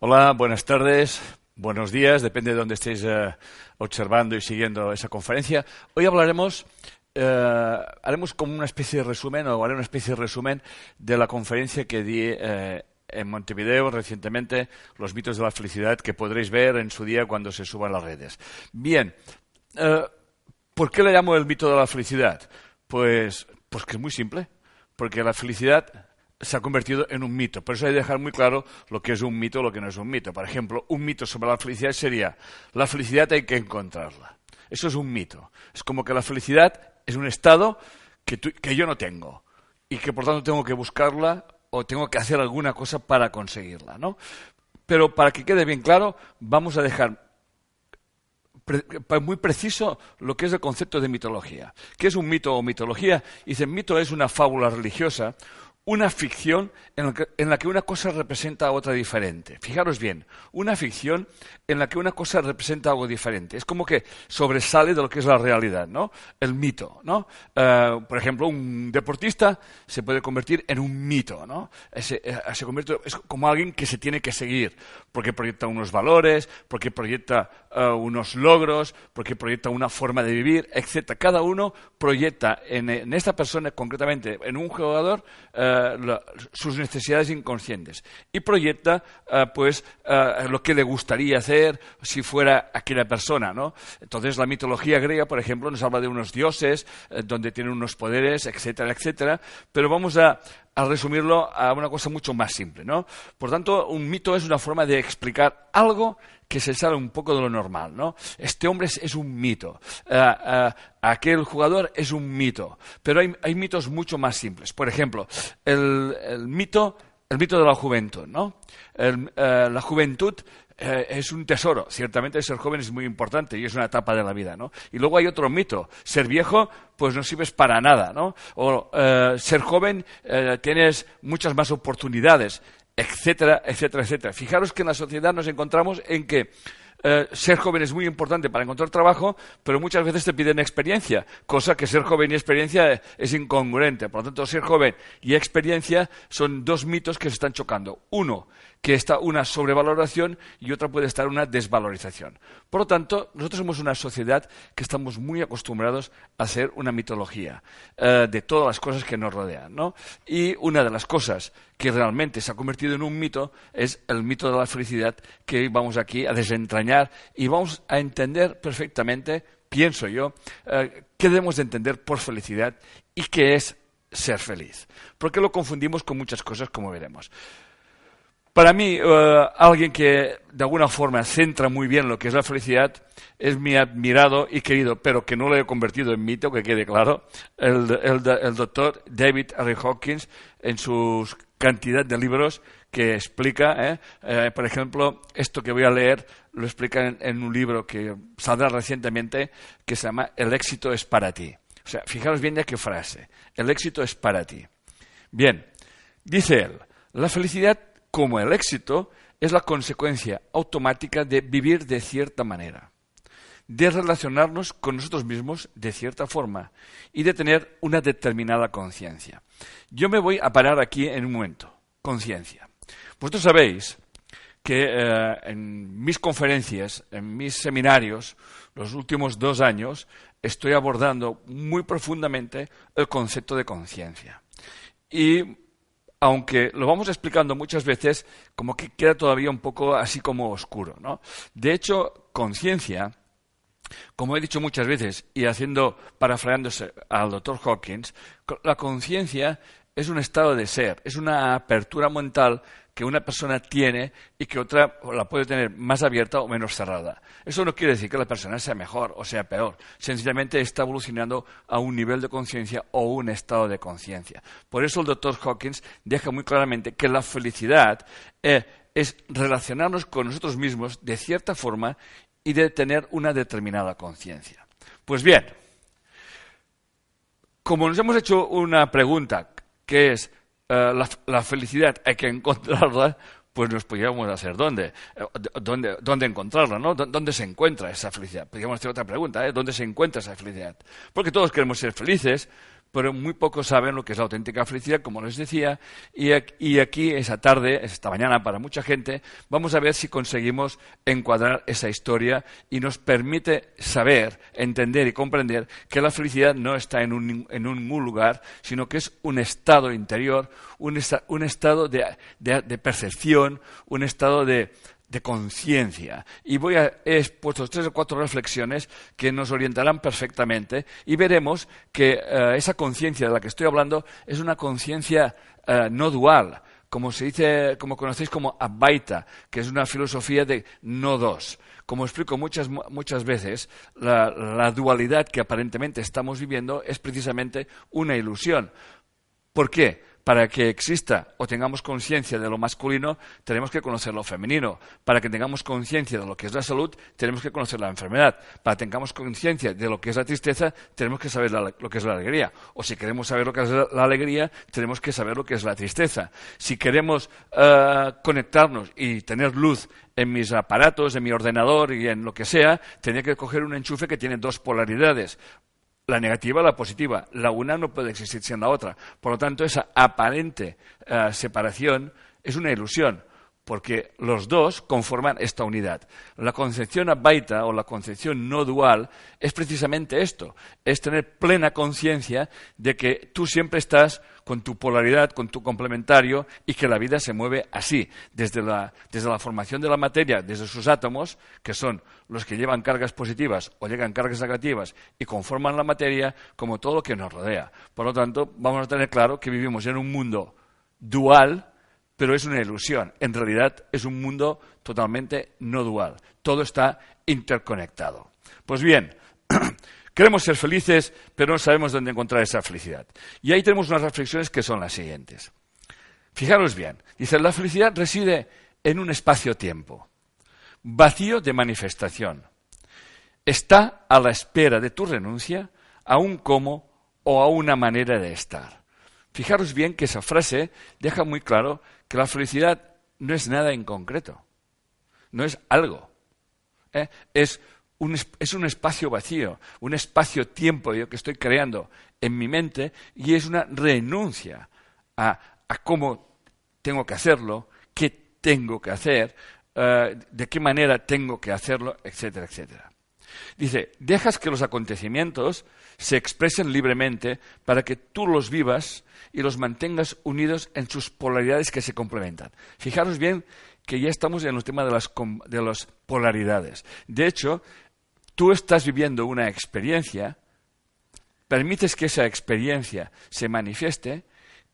Hola, buenas tardes, buenos días, depende de dónde estéis eh, observando y siguiendo esa conferencia. Hoy hablaremos, eh, haremos como una especie de resumen, o haré una especie de resumen de la conferencia que di eh, en Montevideo recientemente, Los mitos de la felicidad, que podréis ver en su día cuando se suban las redes. Bien, ¿por qué le llamo el mito de la felicidad? Pues, pues que es muy simple, porque la felicidad se ha convertido en un mito. Por eso hay que dejar muy claro lo que es un mito y lo que no es un mito. Por ejemplo, un mito sobre la felicidad sería, la felicidad hay que encontrarla. Eso es un mito. Es como que la felicidad es un estado que, que yo no tengo y que por tanto tengo que buscarla o tengo que hacer alguna cosa para conseguirla. ¿no? Pero para que quede bien claro, vamos a dejar muy preciso lo que es el concepto de mitología. ¿Qué es un mito o mitología? Dice, mito es una fábula religiosa, una ficción en la, que, una cosa representa a otra diferente. Fijaros bien, una ficción en la que una cosa representa algo diferente. Es como que sobresale de lo que es la realidad, ¿no? El mito, ¿no? Eh, por ejemplo, un deportista se puede convertir en un mito, ¿no? Eh, se convierte, es como alguien que se tiene que seguir, porque proyecta unos valores, porque proyecta eh, unos logros, porque proyecta una forma de vivir, etc. Cada uno proyecta en, esta persona, concretamente en un jugador, sus necesidades inconscientes y proyecta eh, pues eh, lo que le gustaría hacer si fuera aquella persona, ¿no? Entonces la mitología griega, por ejemplo, nos habla de unos dioses eh, donde tienen unos poderes, etcétera, etcétera, pero vamos a, a resumirlo a una cosa mucho más simple, ¿no? Por tanto, un mito es una forma de explicar algo que se sale un poco de lo normal, ¿no? Este hombre es, un mito, eh, eh, aquel jugador es un mito, pero hay, mitos mucho más simples. Por ejemplo, el, mito, el mito de la juventud, ¿no? Eh, la juventud es un tesoro. Ciertamente ser joven es muy importante y es una etapa de la vida, ¿no? Y luego hay otro mito. Ser viejo, pues no sirves para nada, ¿no? O ser joven, tienes muchas más oportunidades etcétera, etcétera, etcétera. Fijaros que en la sociedad nos encontramos en que eh, ser joven es muy importante para encontrar trabajo, pero muchas veces te piden experiencia, cosa que ser joven y experiencia es incongruente. Por lo tanto, ser joven y experiencia son dos mitos que se están chocando. Uno, que está una sobrevaloración y otra puede estar una desvalorización. Por lo tanto, nosotros somos una sociedad que estamos muy acostumbrados a hacer una mitología eh, de todas las cosas que nos rodean. ¿no? Y una de las cosas que realmente se ha convertido en un mito es el mito de la felicidad que vamos aquí a desentrañar y vamos a entender perfectamente, pienso yo, eh, qué debemos de entender por felicidad y qué es ser feliz. Porque lo confundimos con muchas cosas, como veremos. Para mí, eh, alguien que de alguna forma centra muy bien lo que es la felicidad es mi admirado y querido, pero que no lo he convertido en mito, que quede claro, el, doctor David R. Hawkins en su cantidad de libros que explica, ¿eh? Eh, por ejemplo, esto que voy a leer lo explica en, en, un libro que saldrá recientemente que se llama El éxito es para ti. O sea, fijaros bien ya qué frase. El éxito es para ti. Bien, dice él, la felicidad como el éxito es la consecuencia automática de vivir de cierta manera, de relacionarnos con nosotros mismos de cierta forma y de tener una determinada conciencia. Yo me voy a parar aquí en un momento. Conciencia. Vosotros sabéis que eh, en mis conferencias, en mis seminarios, los últimos dos años, estoy abordando muy profundamente el concepto de conciencia. Y aunque lo vamos explicando muchas veces, como que queda todavía un poco así como oscuro. ¿no? De hecho, conciencia, como he dicho muchas veces, y haciendo, parafraseándose al doctor Hawkins, la conciencia es un estado de ser, es una apertura mental que una persona tiene y que otra la puede tener más abierta o menos cerrada. Eso no quiere decir que la persona sea mejor o sea peor, sencillamente está evolucionando a un nivel de conciencia o un estado de conciencia. Por eso el doctor Hawkins deja muy claramente que la felicidad eh, es relacionarnos con nosotros mismos de cierta forma y de tener una determinada conciencia. Pues bien, como nos hemos hecho una pregunta que es eh, la, felicidad hay que encontrarla, pues nos podríamos hacer dónde, eh, dónde, dónde encontrarla, ¿no? ¿Dónde se encuentra esa felicidad? Podríamos hacer otra pregunta, ¿eh? ¿Dónde se encuentra esa felicidad? Porque todos queremos ser felices, pero muy pocos saben lo que es la auténtica felicidad, como les decía, y aquí, esa tarde, esta mañana para mucha gente, vamos a ver si conseguimos encuadrar esa historia y nos permite saber, entender y comprender que la felicidad no está en un, en lugar, sino que es un estado interior, un, estado de percepción, un estado de, de conciencia. Y voy a, he expuesto tres o cuatro reflexiones que nos orientarán perfectamente y veremos que eh, esa conciencia de la que estoy hablando es una conciencia eh, no dual, como se dice, como conocéis como Abbaita, que es una filosofía de no dos. Como explico muchas, muchas veces, la, la dualidad que aparentemente estamos viviendo es precisamente una ilusión. ¿Por qué? Para que exista o tengamos conciencia de lo masculino, tenemos que conocer lo femenino. Para que tengamos conciencia de lo que es la salud, tenemos que conocer la enfermedad. Para que tengamos conciencia de lo que es la tristeza, tenemos que saber lo que es la alegría. O si queremos saber lo que es la, alegría, tenemos que saber lo que es la tristeza. Si queremos eh, conectarnos y tener luz en mis aparatos, en mi ordenador y en lo que sea, tenía que coger un enchufe que tiene dos polaridades la negativa la positiva. La una no puede existir sin la otra. Por lo tanto, esa aparente eh, separación es una ilusión, porque los dos conforman esta unidad. La concepción abaita o la concepción no dual es precisamente esto, es tener plena conciencia de que tú siempre estás con tu polaridad, con tu complementario, y que la vida se mueve así, desde la, desde la formación de la materia, desde sus átomos, que son los que llevan cargas positivas o llegan cargas negativas y conforman la materia, como todo lo que nos rodea. Por lo tanto, vamos a tener claro que vivimos en un mundo dual, pero es una ilusión. En realidad es un mundo totalmente no dual. Todo está interconectado. Pues bien, Queremos ser felices, pero no sabemos dónde encontrar esa felicidad. Y ahí tenemos unas reflexiones que son las siguientes. Fijaros bien, dice, la felicidad reside en un espacio-tiempo, vacío de manifestación. Está a la espera de tu renuncia a un cómo o a una manera de estar. Fijaros bien que esa frase deja muy claro que la felicidad no es nada en concreto, no es algo, ¿eh? es es un espacio vacío, un espacio-tiempo que estoy creando en mi mente y es una renuncia a, cómo tengo que hacerlo, qué tengo que hacer, eh, de qué manera tengo que hacerlo, etcétera, etcétera. Dice, dejas que los acontecimientos se expresen libremente para que tú los vivas y los mantengas unidos en sus polaridades que se complementan. Fijaros bien que ya estamos en el tema de las, de las polaridades. De hecho, tú estás viviendo una experiencia, permites que esa experiencia se manifieste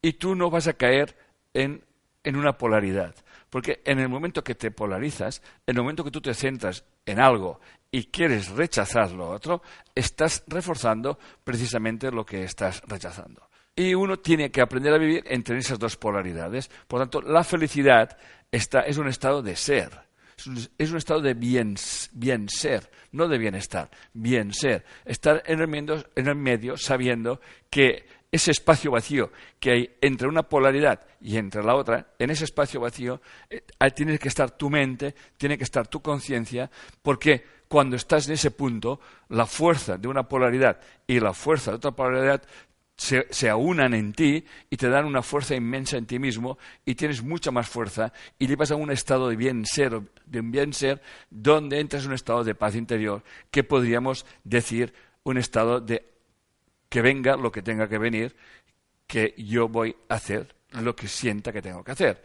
y tú no vas a caer en, una polaridad. Porque en el momento que te polarizas, en el momento que tú te centras en algo y quieres rechazar lo otro, estás reforzando precisamente lo que estás rechazando. Y uno tiene que aprender a vivir entre esas dos polaridades. Por tanto, la felicidad es un estado de ser. Es un, estado de bien, bien, ser, no de bienestar, bien ser. Estar en el, medio, en el medio sabiendo que ese espacio vacío que hay entre una polaridad y entre la otra, en ese espacio vacío eh, tiene que estar tu mente, tiene que estar tu conciencia, porque cuando estás en ese punto, la fuerza de una polaridad y la fuerza de otra polaridad se, aunan en ti y te dan una fuerza inmensa en ti mismo y tienes mucha más fuerza y llevas a un estado de bien ser, de un bien ser donde entras en un estado de paz interior que podríamos decir un estado de que venga lo que tenga que venir, que yo voy a hacer lo que sienta que tengo que hacer.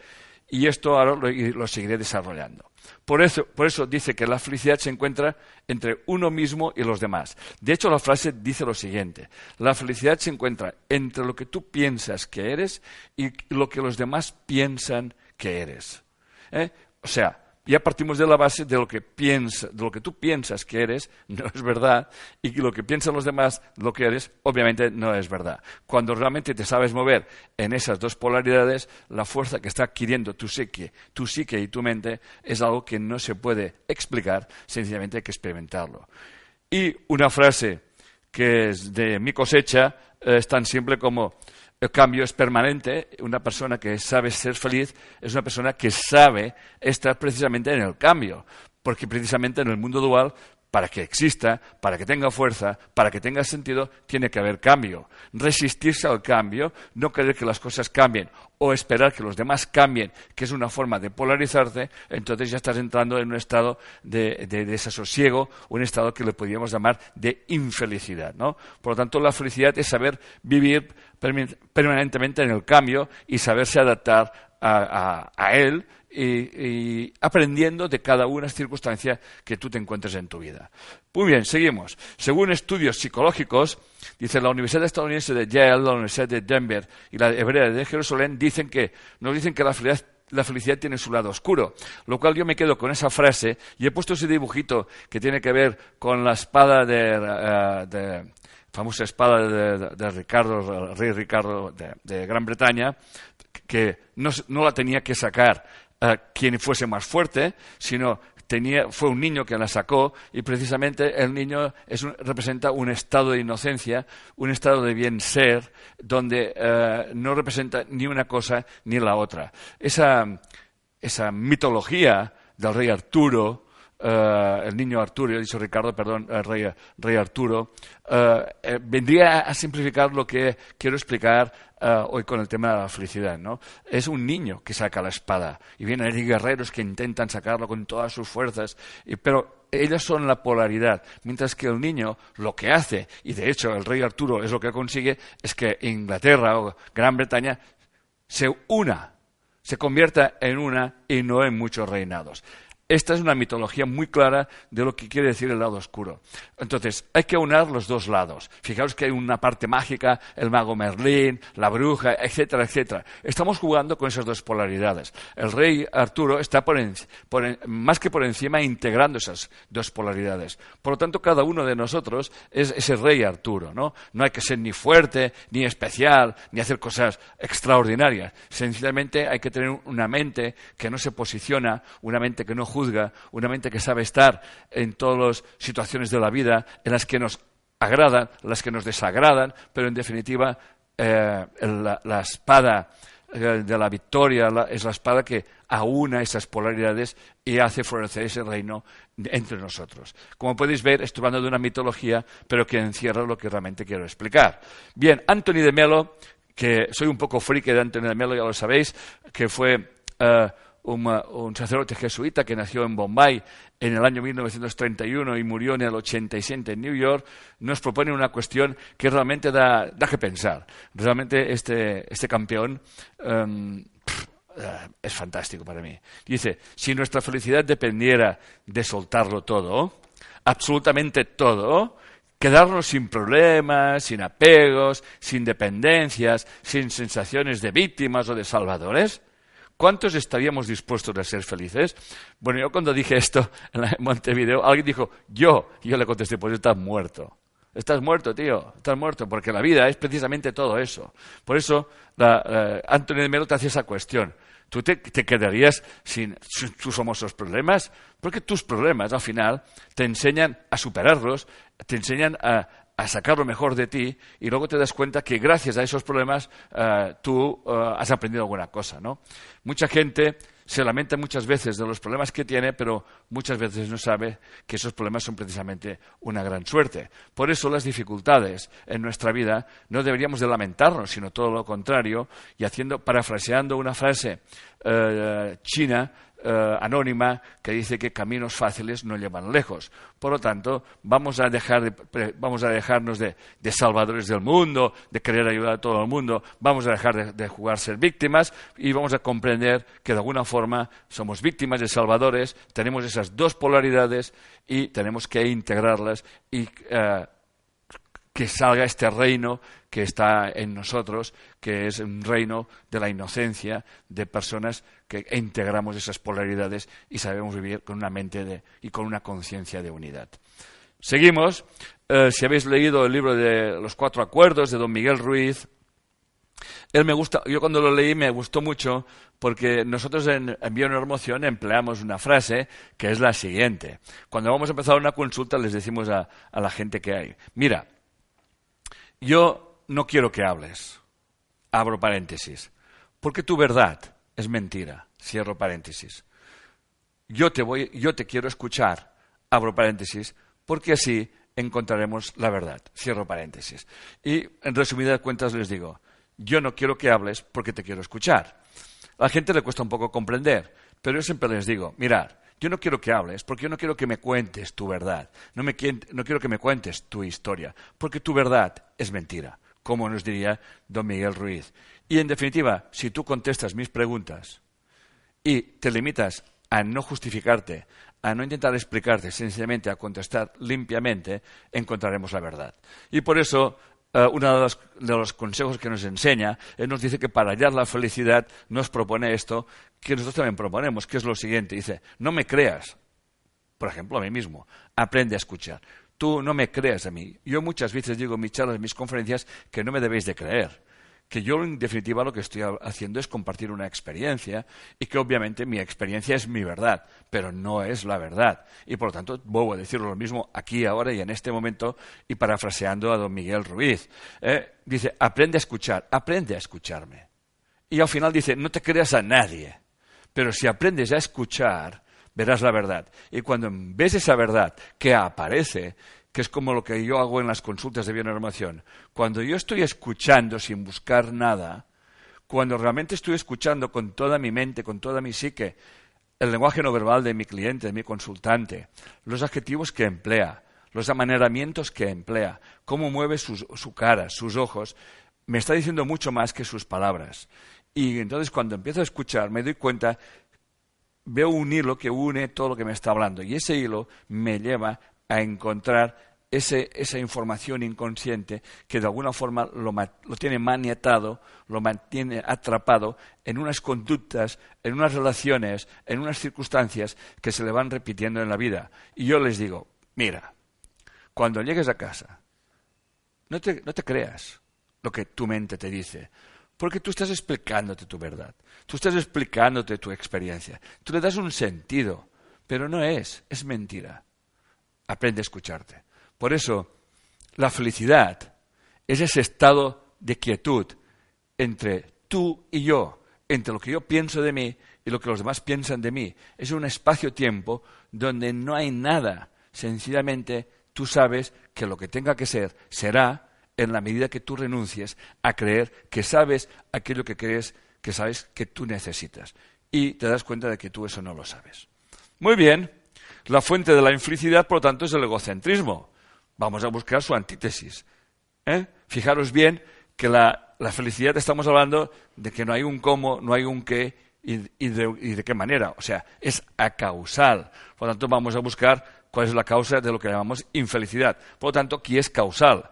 Y esto ahora lo, seguiré desarrollando. Por eso, por eso dice que la felicidad se encuentra entre uno mismo y los demás. De hecho, la frase dice lo siguiente. La felicidad se encuentra entre lo que tú piensas que eres y lo que los demás piensan que eres. ¿Eh? O sea, ya partimos de la base de lo que piensa, de lo que tú piensas que eres, no es verdad, y lo que piensan los demás, lo que eres, obviamente no es verdad. Cuando realmente te sabes mover en esas dos polaridades, la fuerza que está adquiriendo tu psique, tu psique y tu mente es algo que no se puede explicar, sencillamente hay que experimentarlo. Y una frase que es de mi cosecha es tan simple como el cambio es permanente. Una persona que sabe ser feliz es una persona que sabe estar precisamente en el cambio. Porque precisamente en el mundo dual para que exista, para que tenga fuerza, para que tenga sentido, tiene que haber cambio. Resistirse al cambio, no querer que las cosas cambien o esperar que los demás cambien, que es una forma de polarizarte, entonces ya estás entrando en un estado de, desasosiego, un estado que le podríamos llamar de infelicidad. ¿no? Por lo tanto, la felicidad es saber vivir permanentemente en el cambio y saberse adaptar a él y, aprendiendo de cada una circunstancia que tú te encuentres en tu vida. Muy bien, seguimos. Según estudios psicológicos, dice la Universidad estadounidense de Yale, la Universidad de Denver y la Hebrea de Jerusalén, dicen que, nos dicen que la felicidad la felicidad tiene su lado oscuro. Lo cual yo me quedo con esa frase y he puesto ese dibujito que tiene que ver con la espada de, uh, famosa espada de, Ricardo, rey Ricardo de, Gran Bretaña, que no, la tenía que sacar quien fuese más fuerte, sino tenía, fue un niño que la sacó y precisamente el niño representa un estado de inocencia, un estado de bien ser, donde eh, no representa ni una cosa ni la otra. Esa, esa mitología del rey Arturo, eh, el niño Arturo, dicho Ricardo, perdón, el rey, Arturo, eh, vendría a simplificar lo que quiero explicar hoy con el tema de la felicidad, ¿no? Es un niño que saca la espada y vienen guerreros que intentan sacarlo con todas sus fuerzas, pero ellos son la polaridad, mientras que el niño lo que hace, y de hecho el rey Arturo es lo que consigue, es que Inglaterra o Gran Bretaña se una, se convierta en una y no en muchos reinados. Esta es una mitología muy clara de lo que quiere decir el lado oscuro. Entonces, hay que unir los dos lados. Fijaos que hay una parte mágica, el mago Merlín, la bruja, etcétera, etcétera. Estamos jugando con esas dos polaridades. El rey Arturo está más que por encima integrando esas dos polaridades. Por lo tanto, cada uno de nosotros es ese rey Arturo. ¿no? no hay que ser ni fuerte, ni especial, ni hacer cosas extraordinarias. Sencillamente hay que tener una mente que no se posiciona, una mente que no juzga una mente que sabe estar en todas las situaciones de la vida, en las que nos agradan, las que nos desagradan, pero en definitiva eh, la, espada eh, de la victoria es la espada que aúna esas polaridades y hace florecer ese reino entre nosotros. Como podéis ver, estoy hablando de una mitología, pero que encierra lo que realmente quiero explicar. Bien, Anthony de Melo, que soy un poco friki de Anthony de Melo, ya lo sabéis, que fue eh, un, sacerdote jesuita que nació en Bombay en el año 1931 y murió en el 87 en New York, nos propone una cuestión que realmente da, que pensar. Realmente este, este campeón em, eh, es fantástico para mí. Dice, si nuestra felicidad dependiera de soltarlo todo, absolutamente todo, quedarnos sin problemas, sin apegos, sin dependencias, sin sensaciones de víctimas o de salvadores, ¿Cuántos estaríamos dispuestos a ser felices? Bueno, yo cuando dije esto en Montevideo, alguien dijo, yo. Y yo le contesté, pues estás muerto. Estás muerto, tío, estás muerto, porque la vida es precisamente todo eso. Por eso, Antonio de Melo te hace esa cuestión. ¿Tú te, quedarías sin, tus famosos problemas? Porque tus problemas, al final, te enseñan a superarlos, te enseñan a, a sacar lo mejor de ti y luego te das cuenta que gracias a esos problemas eh, tú eh, has aprendido alguna cosa, ¿no? Mucha gente se lamenta muchas veces de los problemas que tiene, pero muchas veces no sabe que esos problemas son precisamente una gran suerte. Por eso las dificultades en nuestra vida no deberíamos de lamentarnos, sino todo lo contrario, y haciendo, parafraseando una frase eh, china, eh, anónima que dice que caminos fáciles no llevan lejos. Por lo tanto, vamos a, dejar vamos a dejarnos de, salvadores del mundo, de querer ayudar a todo el mundo, vamos a dejar de, jugar ser víctimas y vamos a comprender que de alguna forma somos víctimas de salvadores, tenemos esas dos polaridades y tenemos que integrarlas y eh, que salga este reino que está en nosotros, que es un reino de la inocencia, de personas que integramos esas polaridades y sabemos vivir con una mente y con una conciencia de unidad. Seguimos. Eh, si habéis leído el libro de los cuatro acuerdos de don Miguel Ruiz, él me gusta, yo cuando lo leí me gustó mucho porque nosotros en Envío una Emoción empleamos una frase que es la siguiente. Cuando vamos a empezar una consulta les decimos a la gente que hay, mira, yo no quiero que hables. Abro paréntesis. Porque tu verdad es mentira. Cierro paréntesis. Yo te, voy, yo te quiero escuchar. Abro paréntesis. porque así encontraremos la verdad. Cierro paréntesis. Y en resumidas cuentas les digo, yo no quiero que hables porque te quiero escuchar. A la gente le cuesta un poco comprender, pero yo siempre les digo, mirad, yo no quiero que hables, porque yo no quiero que me cuentes tu verdad, no, me, no quiero que me cuentes tu historia, porque tu verdad es mentira, como nos diría don Miguel Ruiz. Y en definitiva, si tú contestas mis preguntas y te limitas a no justificarte, a no intentar explicarte, sencillamente a contestar limpiamente, encontraremos la verdad. Y por eso, eh, uno de los, consejos que nos enseña, él nos dice que para hallar la felicidad nos propone esto, que nosotros también proponemos, que es lo siguiente. Dice, no me creas, por ejemplo, a mí mismo, aprende a escuchar. Tú no me creas a mí. Yo muchas veces digo en mis charlas, en mis conferencias, que no me debéis de creer que yo en definitiva lo que estoy haciendo es compartir una experiencia y que obviamente mi experiencia es mi verdad, pero no es la verdad. Y por lo tanto, vuelvo a decirlo lo mismo aquí, ahora y en este momento, y parafraseando a don Miguel Ruiz. ¿eh? dice, aprende a escuchar, aprende a escucharme. Y al final dice, no te creas a nadie, pero si aprendes a escuchar, verás la verdad. Y cuando ves esa verdad que aparece, que es como lo que yo hago en las consultas de bionormación. Cuando yo estoy escuchando sin buscar nada, cuando realmente estoy escuchando con toda mi mente, con toda mi psique, el lenguaje no verbal de mi cliente, de mi consultante, los adjetivos que emplea, los amaneramientos que emplea, cómo mueve su cara, sus ojos, me está diciendo mucho más que sus palabras. Y entonces cuando empiezo a escuchar me doy cuenta, veo un hilo que une todo lo que me está hablando y ese hilo me lleva a encontrar esa información inconsciente que de alguna forma lo, lo, tiene maniatado, lo mantiene atrapado en unas conductas, en unas relaciones, en unas circunstancias que se le van repitiendo en la vida. Y yo les digo, mira, cuando llegues a casa, no te, no te creas lo que tu mente te dice, porque tú estás explicándote tu verdad, tú estás explicándote tu experiencia, tú le das un sentido, pero no es, es mentira aprende a escucharte. Por eso, la felicidad es ese estado de quietud entre tú y yo, entre lo que yo pienso de mí y lo que los demás piensan de mí. Es un espacio-tiempo donde no hay nada. Sencillamente tú sabes que lo que tenga que ser será en la medida que tú renuncies a creer que sabes aquello que crees que sabes que tú necesitas. Y te das cuenta de que tú eso no lo sabes. Muy bien. La fuente de la infelicidad, por lo tanto, es el egocentrismo. Vamos a buscar su antítesis. ¿eh? Fijaros bien que la, felicidad estamos hablando de que no hay un cómo, no hay un qué y, de, y de qué manera. O sea, es acausal. Por lo tanto, vamos a buscar cuál es la causa de lo que llamamos infelicidad. Por lo tanto, ¿qué es causal?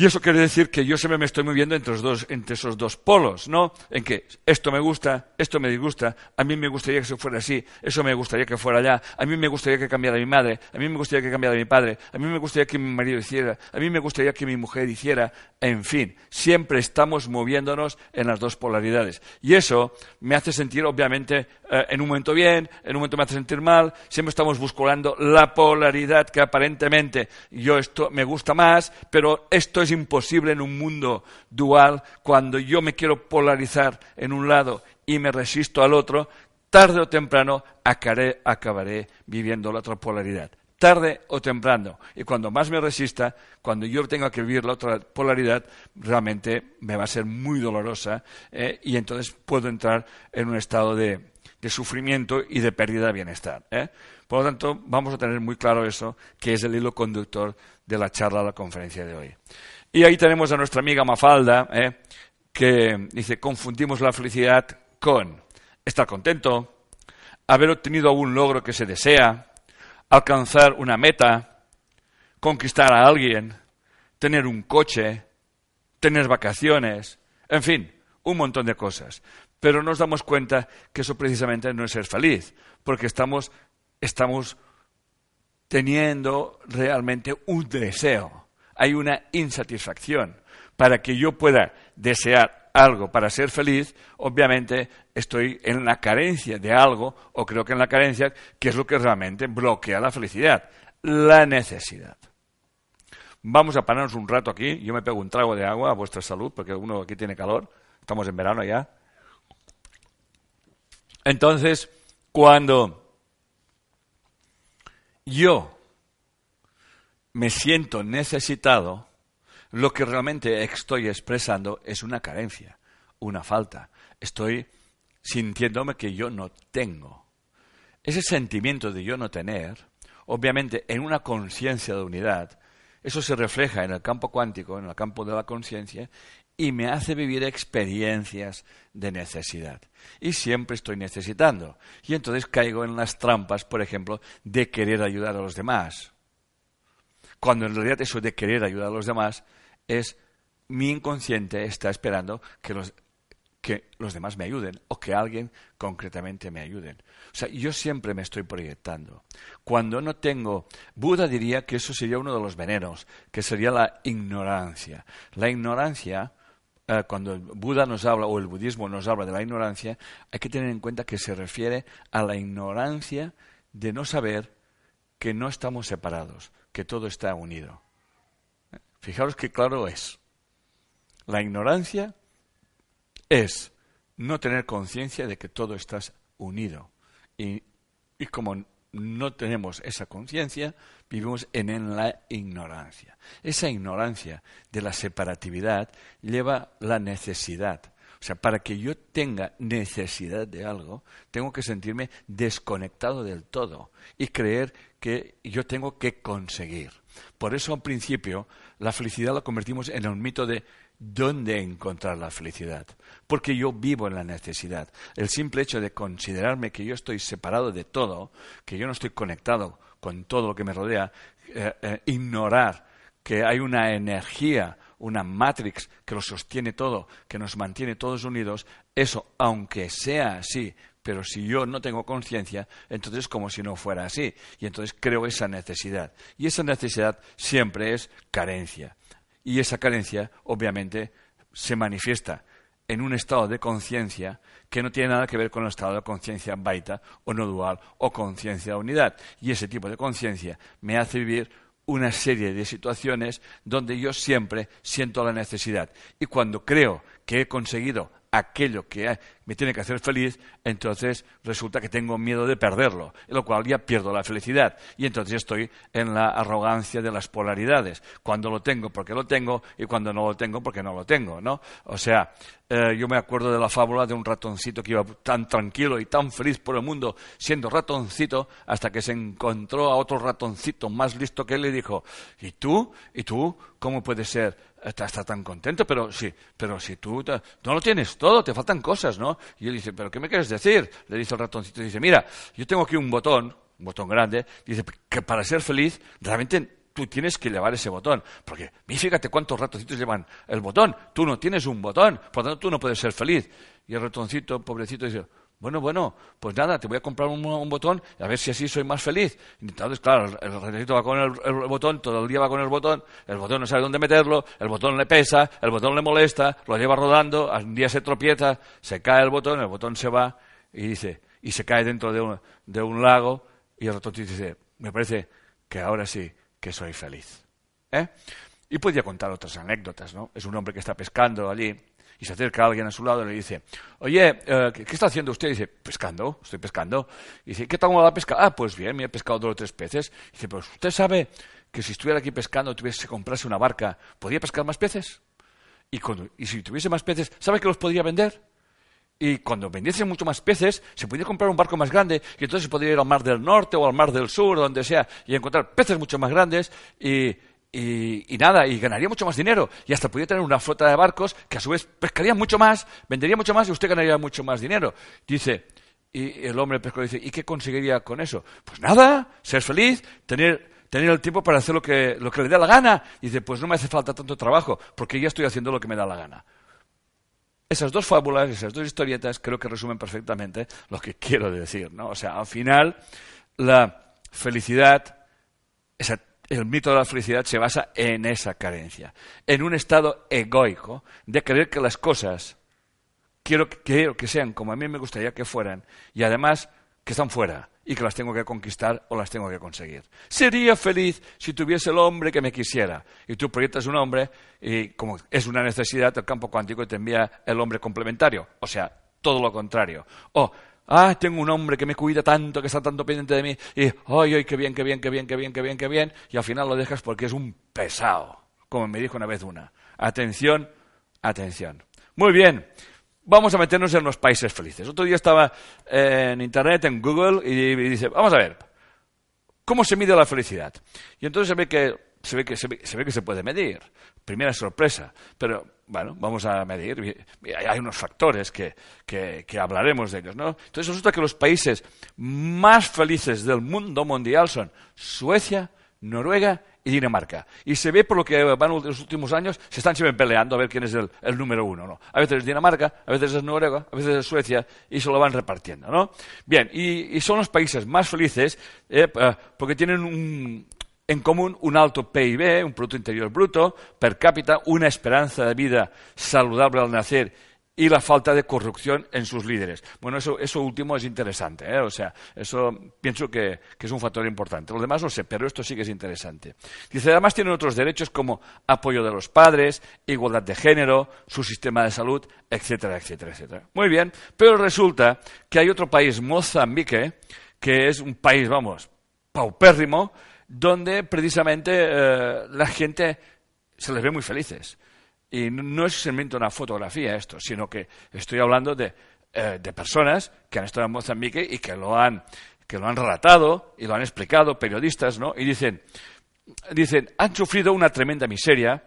Y eso quiere decir que yo siempre me estoy moviendo entre, esos dos polos, ¿no? En que esto me gusta, esto me disgusta, a mí me gustaría que se fuera así, eso me gustaría que fuera allá, a mí me gustaría que cambiara mi madre, a mí me gustaría que cambiara mi padre, a mí me gustaría que mi marido hiciera, a mí me gustaría que mi mujer hiciera, en fin, siempre estamos moviéndonos en las dos polaridades. Y eso me hace sentir, obviamente, eh, en un momento bien, en un momento me hace sentir mal, siempre estamos buscando la polaridad que aparentemente yo esto me gusta más, pero esto es imposible en un mundo dual cuando yo me quiero polarizar en un lado y me resisto al otro, tarde o temprano acabaré, acabaré viviendo la otra polaridad. Tarde o temprano. Y cuando más me resista, cuando yo tenga que vivir la otra polaridad, realmente me va a ser muy dolorosa eh, y entonces puedo entrar en un estado de, sufrimiento y de pérdida de bienestar. ¿eh? Por lo tanto, vamos a tener muy claro eso, que es el hilo conductor de la charla, de la conferencia de hoy. Y ahí tenemos a nuestra amiga Mafalda, ¿eh? que dice, confundimos la felicidad con estar contento, haber obtenido algún logro que se desea, alcanzar una meta, conquistar a alguien, tener un coche, tener vacaciones, en fin, un montón de cosas. Pero nos damos cuenta que eso precisamente no es ser feliz, porque estamos, estamos teniendo realmente un deseo hay una insatisfacción. Para que yo pueda desear algo para ser feliz, obviamente estoy en la carencia de algo, o creo que en la carencia, que es lo que realmente bloquea la felicidad, la necesidad. Vamos a pararnos un rato aquí. Yo me pego un trago de agua a vuestra salud, porque uno aquí tiene calor. Estamos en verano ya. Entonces, cuando yo me siento necesitado, lo que realmente estoy expresando es una carencia, una falta. Estoy sintiéndome que yo no tengo. Ese sentimiento de yo no tener, obviamente en una conciencia de unidad, eso se refleja en el campo cuántico, en el campo de la conciencia, y me hace vivir experiencias de necesidad. Y siempre estoy necesitando. Y entonces caigo en las trampas, por ejemplo, de querer ayudar a los demás. Cuando en realidad eso de querer ayudar a los demás es mi inconsciente está esperando que los, que los demás me ayuden o que alguien concretamente me ayuden. O sea, yo siempre me estoy proyectando. Cuando no tengo, Buda diría que eso sería uno de los venenos, que sería la ignorancia. La ignorancia eh, cuando Buda nos habla o el budismo nos habla de la ignorancia, hay que tener en cuenta que se refiere a la ignorancia de no saber que no estamos separados, que todo está unido. Fijaros qué claro es. La ignorancia es no tener conciencia de que todo está unido. Y, y como no tenemos esa conciencia, vivimos en, la ignorancia. Esa ignorancia de la separatividad lleva la necesidad. O sea, para que yo tenga necesidad de algo, tengo que sentirme desconectado del todo y creer que yo tengo que conseguir. Por eso, al principio, la felicidad la convertimos en un mito de dónde encontrar la felicidad. Porque yo vivo en la necesidad. El simple hecho de considerarme que yo estoy separado de todo, que yo no estoy conectado con todo lo que me rodea, eh, eh, ignorar que hay una energía, una matrix que lo sostiene todo, que nos mantiene todos unidos, eso, aunque sea así, pero si yo no tengo conciencia, entonces es como si no fuera así. Y entonces creo esa necesidad. Y esa necesidad siempre es carencia. Y esa carencia, obviamente, se manifiesta en un estado de conciencia que no tiene nada que ver con el estado de conciencia baita o no dual o conciencia unidad. Y ese tipo de conciencia me hace vivir una serie de situaciones donde yo siempre siento la necesidad. Y cuando creo que he conseguido aquello que me tiene que hacer feliz, entonces resulta que tengo miedo de perderlo, lo cual ya pierdo la felicidad. Y entonces estoy en la arrogancia de las polaridades. Cuando lo tengo porque lo tengo y cuando no lo tengo porque no lo tengo, ¿no? O sea, eh, yo me acuerdo de la fábula de un ratoncito que iba tan tranquilo y tan feliz por el mundo siendo ratoncito hasta que se encontró a otro ratoncito más listo que él y dijo, ¿y tú? ¿Y tú? ¿Cómo puede ser? Está, tan contento, pero sí, pero si tú no lo tienes todo, te faltan cosas, ¿no? Y él dice, ¿pero qué me quieres decir? Le dice el ratoncito, dice, mira, yo tengo aquí un botón, un botón grande, dice, que para ser feliz, realmente tú tienes que llevar ese botón. Porque fíjate cuántos ratoncitos llevan el botón. Tú no tienes un botón, por lo tanto tú no puedes ser feliz. Y el ratoncito, pobrecito, dice, bueno, bueno, pues nada, te voy a comprar un, botón y a ver si así soy más feliz. entonces, claro, el ratoncito va con el, botón, todo el día va con el botón, el botón no sabe dónde meterlo, el botón le pesa, el botón le molesta, lo lleva rodando, un día se tropieza, se cae el botón, el botón se va y dice, y se cae dentro de un, de un lago y el ratoncito dice, me parece que ahora sí que soy feliz. ¿Eh? Y podría contar otras anécdotas, ¿no? Es un hombre que está pescando allí y se acerca alguien a su lado y le dice, oye, eh, ¿qué, está haciendo usted? Dice, pescando, estoy pescando. Y dice, ¿qué tal la pesca? Ah, pues bien, me he pescado dos o tres peces. Y dice, pues usted sabe que si estuviera aquí pescando, tuviese que comprarse una barca, ¿podría pescar más peces? Y, y si tuviese más peces, ¿sabe que los podría vender? Y cuando vendiese mucho más peces, se podría comprar un barco más grande y entonces se podría ir al mar del norte o al mar del sur, donde sea, y encontrar peces mucho más grandes y, y, nada, y ganaría mucho más dinero. Y hasta podría tener una flota de barcos que a su vez pescaría mucho más, vendería mucho más y usted ganaría mucho más dinero. Dice, y el hombre pescador dice, ¿y qué conseguiría con eso? Pues nada, ser feliz, tener, tener el tiempo para hacer lo que, lo que le dé la gana. Y dice, pues no me hace falta tanto trabajo, porque ya estoy haciendo lo que me da la gana. Esas dos fábulas, esas dos historietas, creo que resumen perfectamente lo que quiero decir, ¿no? O sea, al final, la felicidad, esa el mito de la felicidad se basa en esa carencia, en un estado egoico de creer que las cosas quiero, quiero que sean como a mí me gustaría que fueran y además que están fuera y que las tengo que conquistar o las tengo que conseguir. Sería feliz si tuviese el hombre que me quisiera. Y tú proyectas un hombre y como es una necesidad, el campo cuántico te envía el hombre complementario. O sea, todo lo contrario. O ah, tengo un hombre que me cuida tanto, que está tanto pendiente de mí, y, ay, ay, qué bien, qué bien, qué bien, qué bien, qué bien, qué bien, y al final lo dejas porque es un pesado, como me dijo una vez una. Atención, atención. Muy bien, vamos a meternos en los países felices. Otro día estaba eh, en Internet, en Google, y, dice, vamos a ver, ¿cómo se mide la felicidad? Y entonces se ve que se ve que se, ve, que se puede medir. Primera sorpresa. Pero, bueno, vamos a medir. Hay unos factores que, que, hablaremos de ellos, ¿no? Entonces resulta que los países más felices del mundo mundial son Suecia, Noruega y Dinamarca. Y se ve por lo que van los últimos años, se están siempre peleando a ver quién es el, número uno. ¿no? A veces es Dinamarca, a veces es Noruega, a veces es Suecia, y se lo van repartiendo. ¿no? Bien, y, son los países más felices eh, eh, porque tienen en común un alto PIB, un Producto Interior Bruto, per cápita, una esperanza de vida saludable al nacer y la falta de corrupción en sus líderes. Bueno, eso, eso último es interesante, ¿eh? o sea, eso pienso que, es un factor importante. Lo demás no sé, pero esto sí que es interesante. Dice, además tienen otros derechos como apoyo de los padres, igualdad de género, su sistema de salud, etcétera, etcétera, etcétera. Muy bien, pero resulta que hay otro país, Mozambique, que es un país, vamos, paupérrimo, donde precisamente eh, la gente se les ve muy felices. Y no es simplemente una fotografía esto, sino que estoy hablando de, eh, de personas que han estado en Mozambique y que lo han, que lo han relatado y lo han explicado, periodistas, ¿no? Y dicen, dicen, han sufrido una tremenda miseria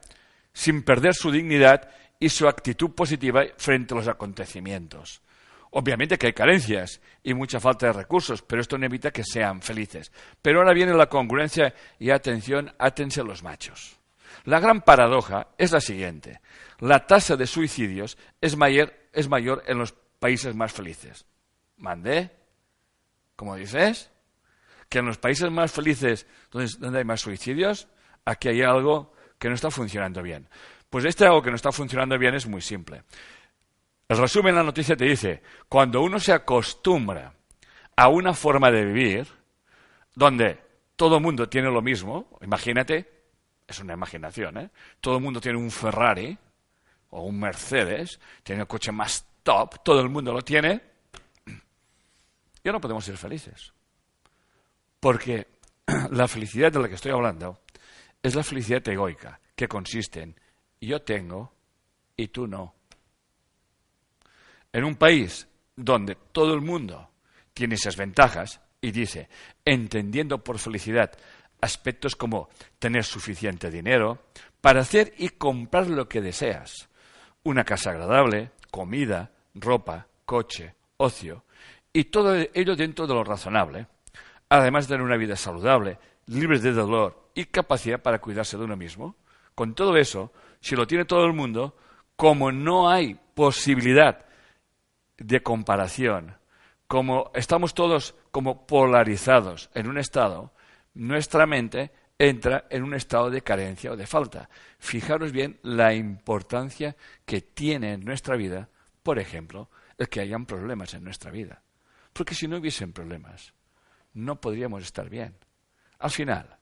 sin perder su dignidad y su actitud positiva frente a los acontecimientos. Obviamente que hay carencias y mucha falta de recursos, pero esto no evita que sean felices. Pero ahora viene la congruencia y atención, átense los machos. La gran paradoja es la siguiente. La tasa de suicidios es mayor, es mayor en los países más felices. ¿Mandé? ¿Cómo dices? ¿Que en los países más felices donde, hay más suicidios? Aquí hay algo que no está funcionando bien. Pues este algo que no está funcionando bien es muy simple. Resumen la noticia te dice, cuando uno se acostumbra a una forma de vivir donde todo el mundo tiene lo mismo, imagínate es una imaginación, ¿eh? Todo el mundo tiene un Ferrari o un Mercedes, tiene el coche más top, todo el mundo lo tiene. Ya no podemos ser felices. Porque la felicidad de la que estoy hablando es la felicidad egoica, que consiste en yo tengo y tú no. En un país donde todo el mundo tiene esas ventajas y dice, entendiendo por felicidad aspectos como tener suficiente dinero para hacer y comprar lo que deseas. Una casa agradable, comida, ropa, coche, ocio, y todo ello dentro de lo razonable. Además de una vida saludable, libre de dolor y capacidad para cuidarse de uno mismo. Con todo eso, si lo tiene todo el mundo, como no hay posibilidad de comparación, como estamos todos como polarizados en un estado, nuestra mente entra en un estado de carencia o de falta. Fijaros bien la importancia que tiene en nuestra vida, por ejemplo, el que hayan problemas en nuestra vida. Porque si no hubiesen problemas, no podríamos estar bien. Al final,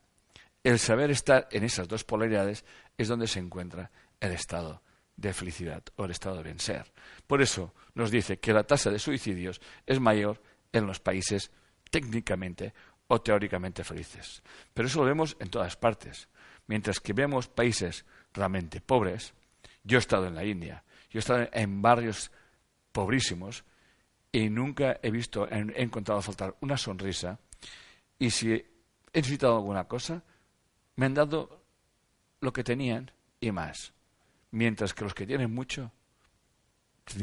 el saber estar en esas dos polaridades es donde se encuentra el estado de felicidad o el estado de vencer. Por eso nos dice que la tasa de suicidios es mayor en los países técnicamente o teóricamente felices. Pero eso lo vemos en todas partes. Mientras que vemos países realmente pobres, yo he estado en la India, yo he estado en barrios pobrísimos y nunca he visto, he encontrado faltar una sonrisa y si he necesitado alguna cosa, me han dado lo que tenían y más. Mientras que los que tienen mucho,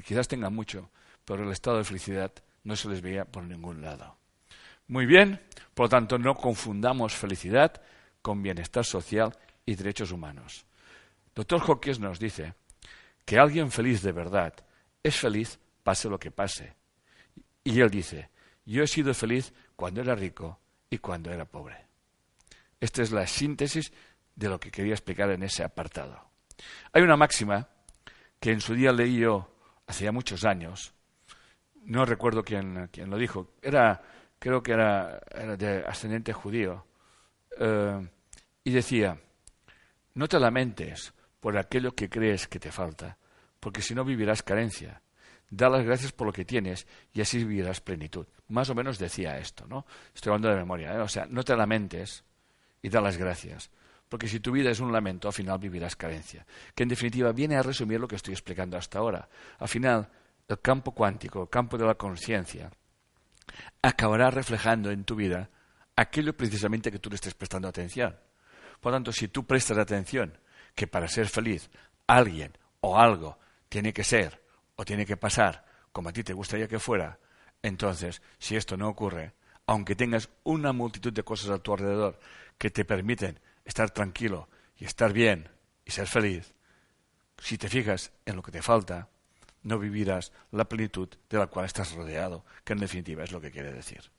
quizás tengan mucho, pero el estado de felicidad no se les veía por ningún lado. Muy bien, por lo tanto, no confundamos felicidad con bienestar social y derechos humanos. Doctor Hawkins nos dice que alguien feliz de verdad es feliz pase lo que pase. Y él dice, yo he sido feliz cuando era rico y cuando era pobre. Esta es la síntesis de lo que quería explicar en ese apartado. Hay una máxima que en su día leí yo hacía muchos años, no recuerdo quién, quién lo dijo, era creo que era, de ascendente judío, eh, y decía, no te lamentes por aquello que crees que te falta, porque si no vivirás carencia. da las gracias por lo que tienes y así vivirás plenitud. Más o menos decía esto, ¿no? Estoy hablando de memoria, ¿eh? o sea, no te lamentes y da las gracias. Porque si tu vida es un lamento, al final vivirás carencia. Que en definitiva viene a resumir lo que estoy explicando hasta ahora. Al final, el campo cuántico, el campo de la conciencia, acabará reflejando en tu vida aquello precisamente que tú le estés prestando atención. Por tanto, si tú prestas atención que para ser feliz alguien o algo tiene que ser o tiene que pasar como a ti te gustaría que fuera, entonces, si esto no ocurre, aunque tengas una multitud de cosas a tu alrededor que te permiten estar tranquilo y estar bien y ser feliz, si te fijas en lo que te falta, no vivirás la plenitud de la cual estás rodeado, que en definitiva es lo que quiere decir.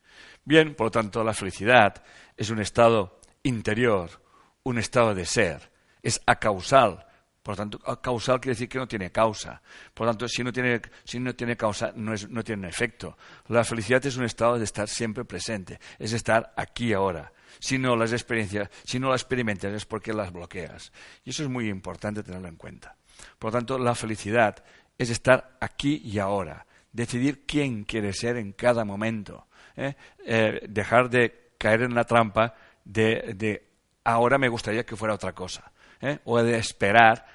Bien, por lo tanto, la felicidad es un estado interior, un estado de ser, es acausal, por lo tanto, causal quiere decir que no tiene causa. Por lo tanto, si no tiene, si no tiene causa, no, es, no tiene efecto. La felicidad es un estado de estar siempre presente, es estar aquí ahora. Si no las experiencias, si no las experimentas es porque las bloqueas. Y eso es muy importante tenerlo en cuenta. Por lo tanto, la felicidad es estar aquí y ahora, decidir quién quiere ser en cada momento, ¿eh? Eh, dejar de caer en la trampa de, de, ahora me gustaría que fuera otra cosa, ¿eh? o de esperar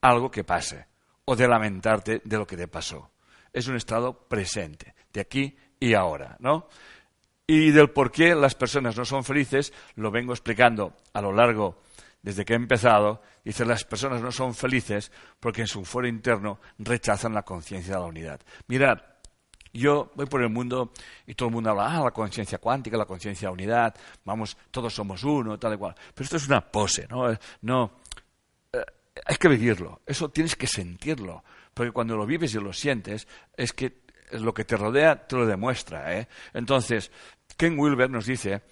algo que pase o de lamentarte de lo que te pasó. Es un estado presente, de aquí y ahora, ¿no? Y del por qué las personas no son felices, lo vengo explicando a lo largo desde que he empezado. Dice, las personas no son felices porque en su foro interno rechazan la conciencia de la unidad. Mirad, yo voy por el mundo y todo el mundo habla, ah, la conciencia cuántica, la conciencia de la unidad, vamos, todos somos uno, tal y cual. Pero esto es una pose, ¿no? No, hay que vivirlo, eso tienes que sentirlo, porque cuando lo vives y lo sientes, es que lo que te rodea te lo demuestra. ¿eh? Entonces, Ken Wilber nos dice,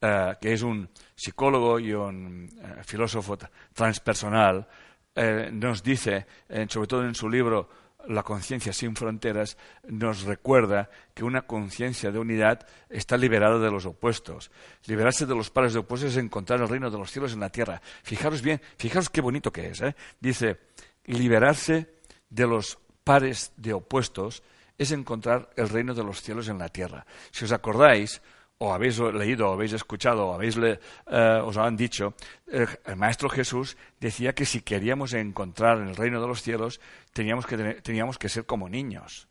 eh, que es un psicólogo y un eh, filósofo transpersonal, nos dice, sobre todo en su libro la conciencia sin fronteras nos recuerda que una conciencia de unidad está liberada de los opuestos. Liberarse de los pares de opuestos es encontrar el reino de los cielos en la tierra. Fijaros bien, fijaros qué bonito que es. ¿eh? Dice, liberarse de los pares de opuestos es encontrar el reino de los cielos en la tierra. Si os acordáis, o habéis leído, o habéis escuchado, o habéis le, eh, os han dicho, el, Maestro Jesús decía que si queríamos encontrar en el reino de los cielos, teníamos que, teníamos que ser como niños.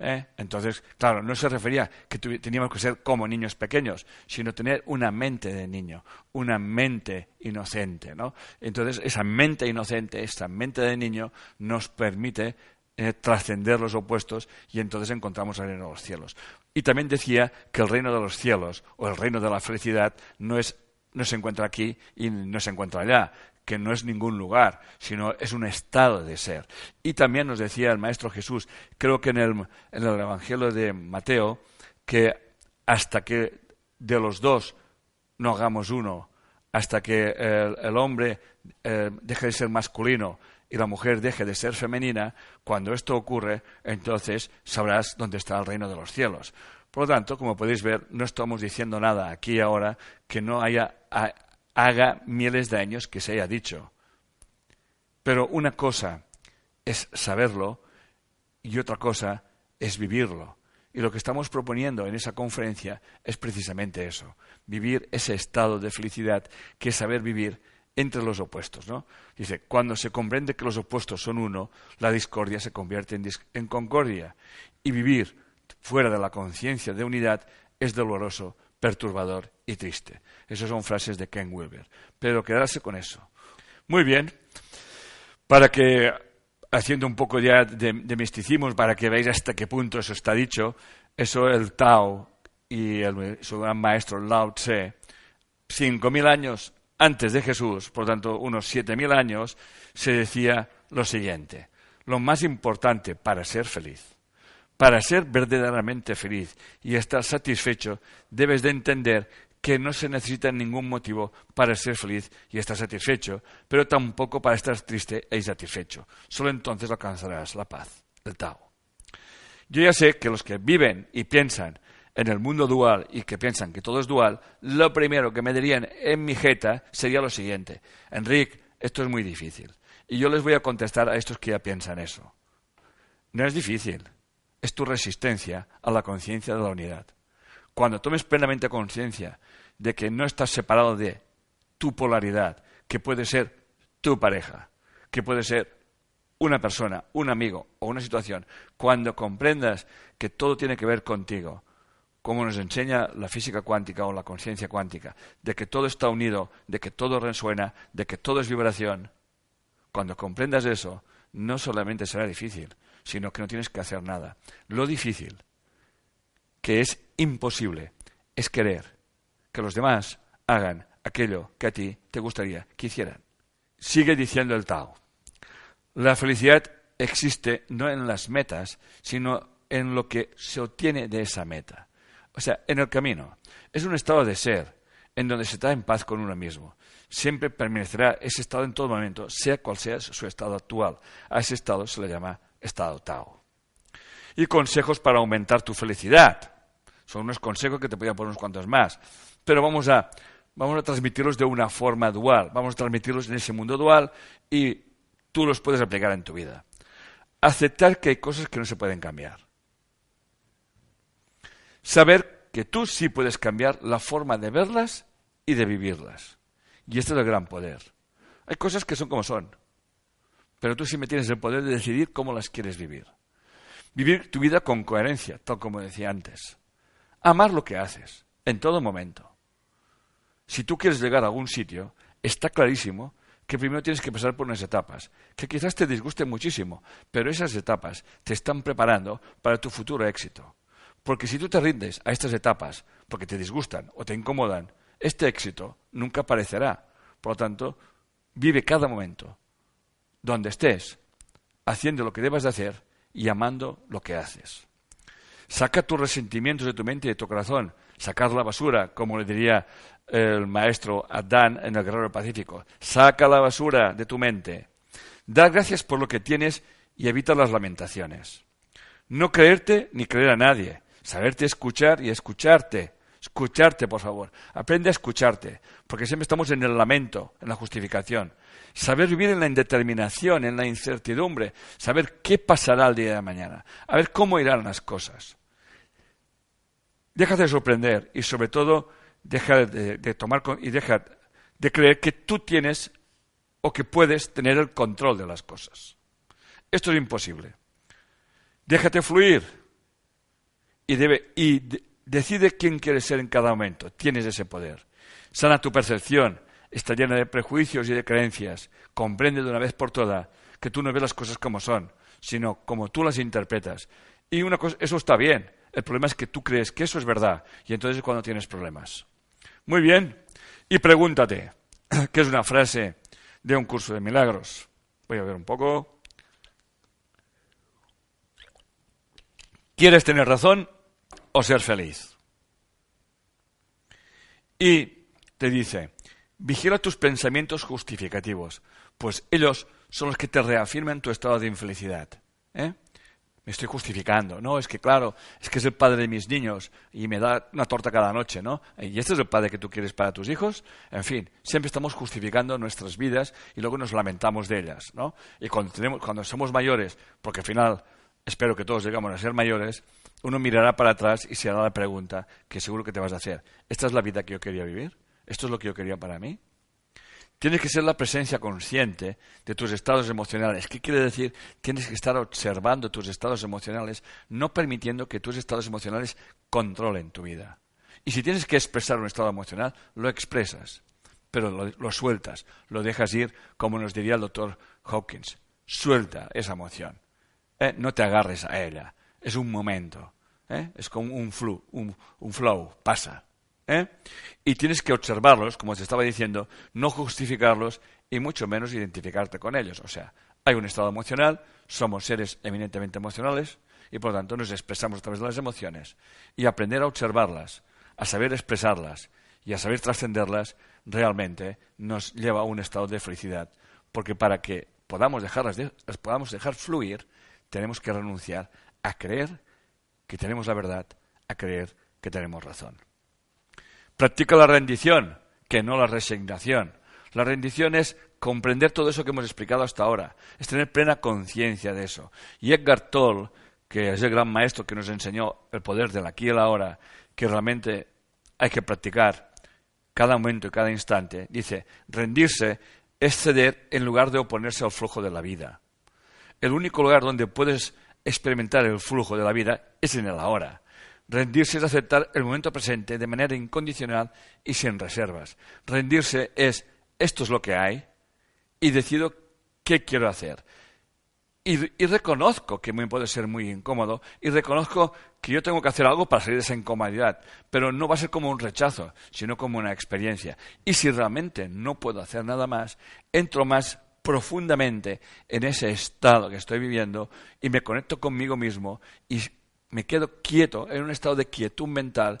¿eh? Entonces, claro, no se refería que teníamos que ser como niños pequeños, sino tener una mente de niño, una mente inocente. ¿no? Entonces, esa mente inocente, esa mente de niño, nos permite eh, trascender los opuestos y entonces encontramos el reino de los cielos. Y también decía que el reino de los cielos o el reino de la felicidad no, es, no se encuentra aquí y no se encuentra allá, que no es ningún lugar, sino es un estado de ser. Y también nos decía el Maestro Jesús, creo que en el, en el Evangelio de Mateo, que hasta que de los dos no hagamos uno, hasta que el, hombre eh, deje de ser masculino y la mujer deje de ser femenina, cuando esto ocurre, entonces sabrás dónde está el reino de los cielos. Por lo tanto, como podéis ver, no estamos diciendo nada aquí ahora que no haya, haga miles de años que se haya dicho. Pero una cosa es saberlo y otra cosa es vivirlo. Y lo que estamos proponiendo en esa conferencia es precisamente eso, vivir ese estado de felicidad que es saber vivir entre los opuestos. ¿no? Dice, cuando se comprende que los opuestos son uno, la discordia se convierte en, en concordia. Y vivir fuera de la conciencia de unidad es doloroso, perturbador y triste. Esas son frases de Ken Wilber. Pero quedarse con eso. Muy bien. Para que, haciendo un poco ya de, misticismo, para que veáis hasta qué punto eso está dicho, eso el Tao y el, su gran maestro Lao Tse, cinco mil años antes de Jesús, por tanto unos siete mil años, se decía lo siguiente, lo más importante para ser feliz, para ser verdaderamente feliz y estar satisfecho, debes de entender que no se necesita ningún motivo para ser feliz y estar satisfecho, pero tampoco para estar triste e insatisfecho. Solo entonces alcanzarás la paz, el Tao. Yo ya sé que los que viven y piensan en el mundo dual y que piensan que todo es dual, lo primero que me dirían en mi jeta sería lo siguiente. Enrique, esto es muy difícil. Y yo les voy a contestar a estos que ya piensan eso. No es difícil, es tu resistencia a la conciencia de la unidad. Cuando tomes plenamente conciencia de que no estás separado de tu polaridad, que puede ser tu pareja, que puede ser una persona, un amigo o una situación, cuando comprendas que todo tiene que ver contigo, como nos enseña la física cuántica o la conciencia cuántica, de que todo está unido, de que todo resuena, de que todo es vibración, cuando comprendas eso, no solamente será difícil, sino que no tienes que hacer nada. Lo difícil, que es imposible, es querer que los demás hagan aquello que a ti te gustaría que hicieran. Sigue diciendo el Tao. La felicidad existe no en las metas, sino en lo que se obtiene de esa meta. O sea, en el camino. Es un estado de ser en donde se está en paz con uno mismo. Siempre permanecerá ese estado en todo momento, sea cual sea su estado actual. A ese estado se le llama estado Tao. Y consejos para aumentar tu felicidad. Son unos consejos que te podría poner unos cuantos más. Pero vamos a, vamos a transmitirlos de una forma dual. Vamos a transmitirlos en ese mundo dual y tú los puedes aplicar en tu vida. Aceptar que hay cosas que no se pueden cambiar. Saber que tú sí puedes cambiar la forma de verlas y de vivirlas. Y este es el gran poder. Hay cosas que son como son, pero tú sí me tienes el poder de decidir cómo las quieres vivir. Vivir tu vida con coherencia, tal como decía antes. Amar lo que haces, en todo momento. Si tú quieres llegar a algún sitio, está clarísimo que primero tienes que pasar por unas etapas, que quizás te disgusten muchísimo, pero esas etapas te están preparando para tu futuro éxito. Porque si tú te rindes a estas etapas porque te disgustan o te incomodan, este éxito nunca aparecerá. Por lo tanto, vive cada momento, donde estés, haciendo lo que debas de hacer y amando lo que haces. Saca tus resentimientos de tu mente y de tu corazón, sacar la basura, como le diría el maestro Adán en el Guerrero Pacífico. Saca la basura de tu mente. Da gracias por lo que tienes y evita las lamentaciones. No creerte ni creer a nadie. Saberte escuchar y escucharte. Escucharte, por favor. Aprende a escucharte, porque siempre estamos en el lamento, en la justificación. Saber vivir en la indeterminación, en la incertidumbre. Saber qué pasará el día de mañana. A ver cómo irán las cosas. Déjate de sorprender y, sobre todo, deja de, tomar y deja de creer que tú tienes o que puedes tener el control de las cosas. Esto es imposible. Déjate fluir y, debe, y decide quién quieres ser en cada momento. Tienes ese poder. Sana tu percepción. Está llena de prejuicios y de creencias. Comprende de una vez por todas que tú no ves las cosas como son, sino como tú las interpretas. Y una cosa, eso está bien. El problema es que tú crees que eso es verdad y entonces es cuando tienes problemas. Muy bien. Y pregúntate, que es una frase de un curso de milagros. Voy a ver un poco. ¿Quieres tener razón o ser feliz? Y te dice, vigila tus pensamientos justificativos, pues ellos son los que te reafirman tu estado de infelicidad. ¿eh? me estoy justificando. No, es que claro, es que es el padre de mis niños y me da una torta cada noche, ¿no? Y este es el padre que tú quieres para tus hijos. En fin, siempre estamos justificando nuestras vidas y luego nos lamentamos de ellas, ¿no? Y cuando, tenemos, cuando somos mayores, porque al final espero que todos llegamos a ser mayores, uno mirará para atrás y se hará la pregunta que seguro que te vas a hacer. ¿Esta es la vida que yo quería vivir? ¿Esto es lo que yo quería para mí? Tienes que ser la presencia consciente de tus estados emocionales. ¿Qué quiere decir? Tienes que estar observando tus estados emocionales, no permitiendo que tus estados emocionales controlen tu vida. Y si tienes que expresar un estado emocional, lo expresas, pero lo, sueltas, lo dejas ir, como nos diría el doctor Hawkins. Suelta esa emoción. ¿eh? No te agarres a ella. Es un momento. ¿Eh? Es como un, flu, un flow. Pasa. ¿eh? Y tienes que observarlos, como te estaba diciendo, no justificarlos y mucho menos identificarte con ellos. O sea, hay un estado emocional, somos seres eminentemente emocionales y por lo tanto nos expresamos a través de las emociones. Y aprender a observarlas, a saber expresarlas y a saber trascenderlas realmente nos lleva a un estado de felicidad. Porque para que podamos dejarlas las podamos dejar fluir, tenemos que renunciar a creer que tenemos la verdad, a creer que tenemos razón. Practica la rendición, que no la resignación. La rendición es comprender todo eso que hemos explicado hasta ahora, es tener plena conciencia de eso. Y Edgar Toll, que es el gran maestro que nos enseñó el poder del aquí y el ahora, que realmente hay que practicar cada momento y cada instante, dice, rendirse es ceder en lugar de oponerse al flujo de la vida. El único lugar donde puedes experimentar el flujo de la vida es en el ahora. Rendirse es aceptar el momento presente de manera incondicional y sin reservas. Rendirse es esto es lo que hay y decido qué quiero hacer. Y, reconozco que me puede ser muy incómodo y reconozco que yo tengo que hacer algo para salir de esa incomodidad, pero no va a ser como un rechazo, sino como una experiencia. Y si realmente no puedo hacer nada más, entro más profundamente en ese estado que estoy viviendo y me conecto conmigo mismo y me quedo quieto en un estado de quietud mental,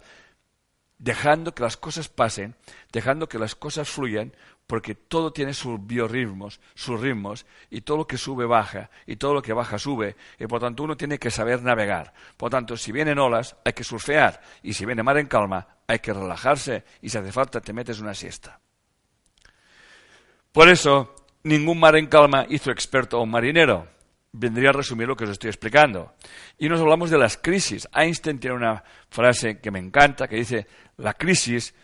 dejando que las cosas pasen, dejando que las cosas fluyan, porque todo tiene sus biorritmos, sus ritmos, y todo lo que sube baja, y todo lo que baja sube, y por tanto uno tiene que saber navegar. Por tanto, si vienen olas, hay que surfear, y si viene mar en calma, hay que relajarse, y si hace falta te metes una siesta. Por eso, ningún mar en calma hizo experto a un marinero. Vendría a resumir lo que os estoy explicando. Y nos hablamos de las crisis. Einstein tiene una frase que me encanta que dice, la crisis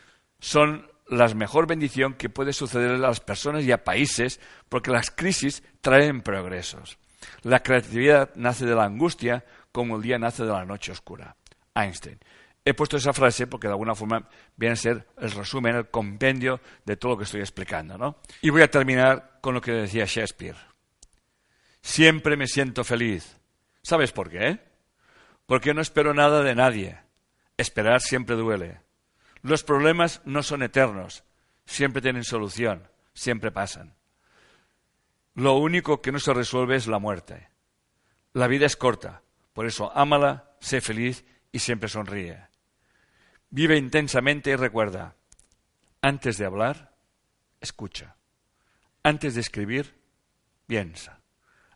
son la mejor bendición que puede suceder a las personas y a países porque las crisis traen progresos. La creatividad nace de la angustia como el día nace de la noche oscura. Einstein. He puesto esa frase porque de alguna forma viene a ser el resumen, el compendio de todo lo que estoy explicando. ¿no? Y voy a terminar con lo que decía Shakespeare. Siempre me siento feliz. ¿Sabes por qué? Porque no espero nada de nadie. Esperar siempre duele. Los problemas no son eternos. Siempre tienen solución. Siempre pasan. Lo único que no se resuelve es la muerte. La vida es corta. Por eso ámala, sé feliz y siempre sonríe. Vive intensamente y recuerda, antes de hablar, escucha. Antes de escribir, piensa.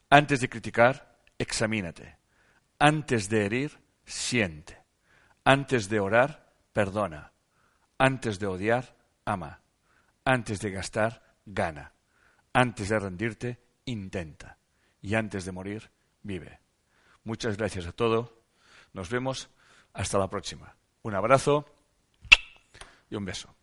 Antes de criticar, examínate. Antes de herir, siente. Antes de orar, perdona. Antes de odiar, ama. Antes de gastar, gana. Antes de rendirte, intenta. Y antes de morir, vive. Muchas gracias a todos. Nos vemos. Hasta la próxima. Un abrazo y un beso.